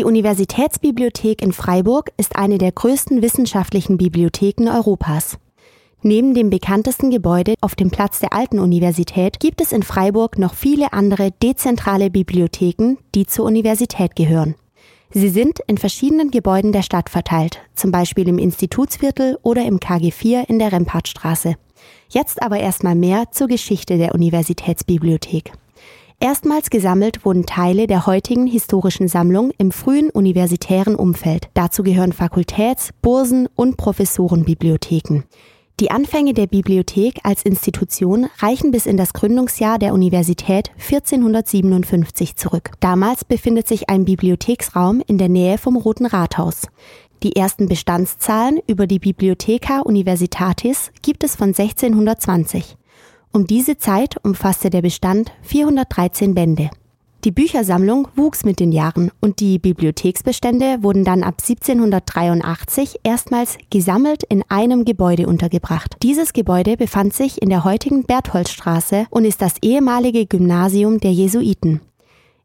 Die Universitätsbibliothek in Freiburg ist eine der größten wissenschaftlichen Bibliotheken Europas. Neben dem bekanntesten Gebäude auf dem Platz der Alten Universität gibt es in Freiburg noch viele andere dezentrale Bibliotheken, die zur Universität gehören. Sie sind in verschiedenen Gebäuden der Stadt verteilt, zum Beispiel im Institutsviertel oder im KG4 in der Rempartstraße. Jetzt aber erstmal mehr zur Geschichte der Universitätsbibliothek. Erstmals gesammelt wurden Teile der heutigen historischen Sammlung im frühen universitären Umfeld. Dazu gehören Fakultäts-, Bursen- und Professorenbibliotheken. Die Anfänge der Bibliothek als Institution reichen bis in das Gründungsjahr der Universität 1457 zurück. Damals befindet sich ein Bibliotheksraum in der Nähe vom Roten Rathaus. Die ersten Bestandszahlen über die Bibliotheca Universitatis gibt es von 1620. Um diese Zeit umfasste der Bestand 413 Bände. Die Büchersammlung wuchs mit den Jahren und die Bibliotheksbestände wurden dann ab 1783 erstmals gesammelt in einem Gebäude untergebracht. Dieses Gebäude befand sich in der heutigen Bertholdstraße und ist das ehemalige Gymnasium der Jesuiten.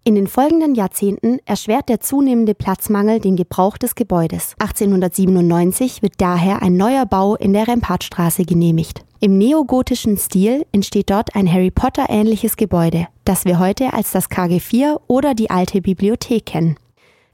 In den folgenden Jahrzehnten erschwert der zunehmende Platzmangel den Gebrauch des Gebäudes. 1897 wird daher ein neuer Bau in der Rempartstraße genehmigt. Im neogotischen Stil entsteht dort ein Harry Potter ähnliches Gebäude, das wir heute als das KG4 oder die alte Bibliothek kennen.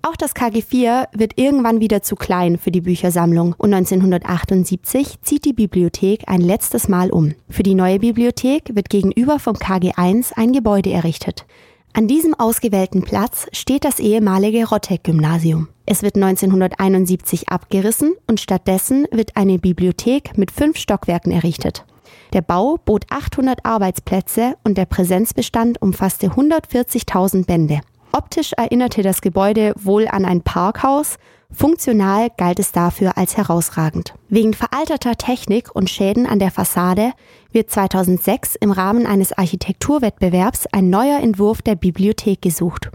Auch das KG4 wird irgendwann wieder zu klein für die Büchersammlung und 1978 zieht die Bibliothek ein letztes Mal um. Für die neue Bibliothek wird gegenüber vom KG1 ein Gebäude errichtet. An diesem ausgewählten Platz steht das ehemalige Rotteck-Gymnasium. Es wird 1971 abgerissen und stattdessen wird eine Bibliothek mit fünf Stockwerken errichtet. Der Bau bot 800 Arbeitsplätze und der Präsenzbestand umfasste 140.000 Bände. Optisch erinnerte das Gebäude wohl an ein Parkhaus, funktional galt es dafür als herausragend. Wegen veralterter Technik und Schäden an der Fassade wird 2006 im Rahmen eines Architekturwettbewerbs ein neuer Entwurf der Bibliothek gesucht.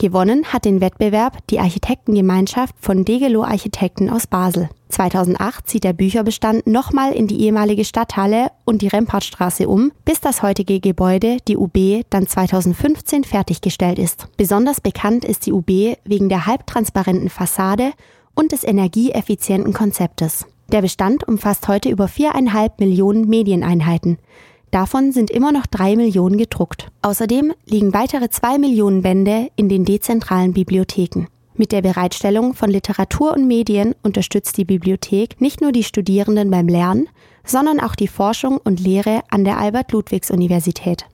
Gewonnen hat den Wettbewerb die Architektengemeinschaft von Degelow Architekten aus Basel. 2008 zieht der Bücherbestand nochmal in die ehemalige Stadthalle und die Rempartstraße um, bis das heutige Gebäude, die UB, dann 2015 fertiggestellt ist. Besonders bekannt ist die UB wegen der halbtransparenten Fassade und des energieeffizienten Konzeptes. Der Bestand umfasst heute über viereinhalb Millionen Medieneinheiten. Davon sind immer noch drei Millionen gedruckt. Außerdem liegen weitere zwei Millionen Bände in den dezentralen Bibliotheken. Mit der Bereitstellung von Literatur und Medien unterstützt die Bibliothek nicht nur die Studierenden beim Lernen, sondern auch die Forschung und Lehre an der Albert-Ludwigs-Universität.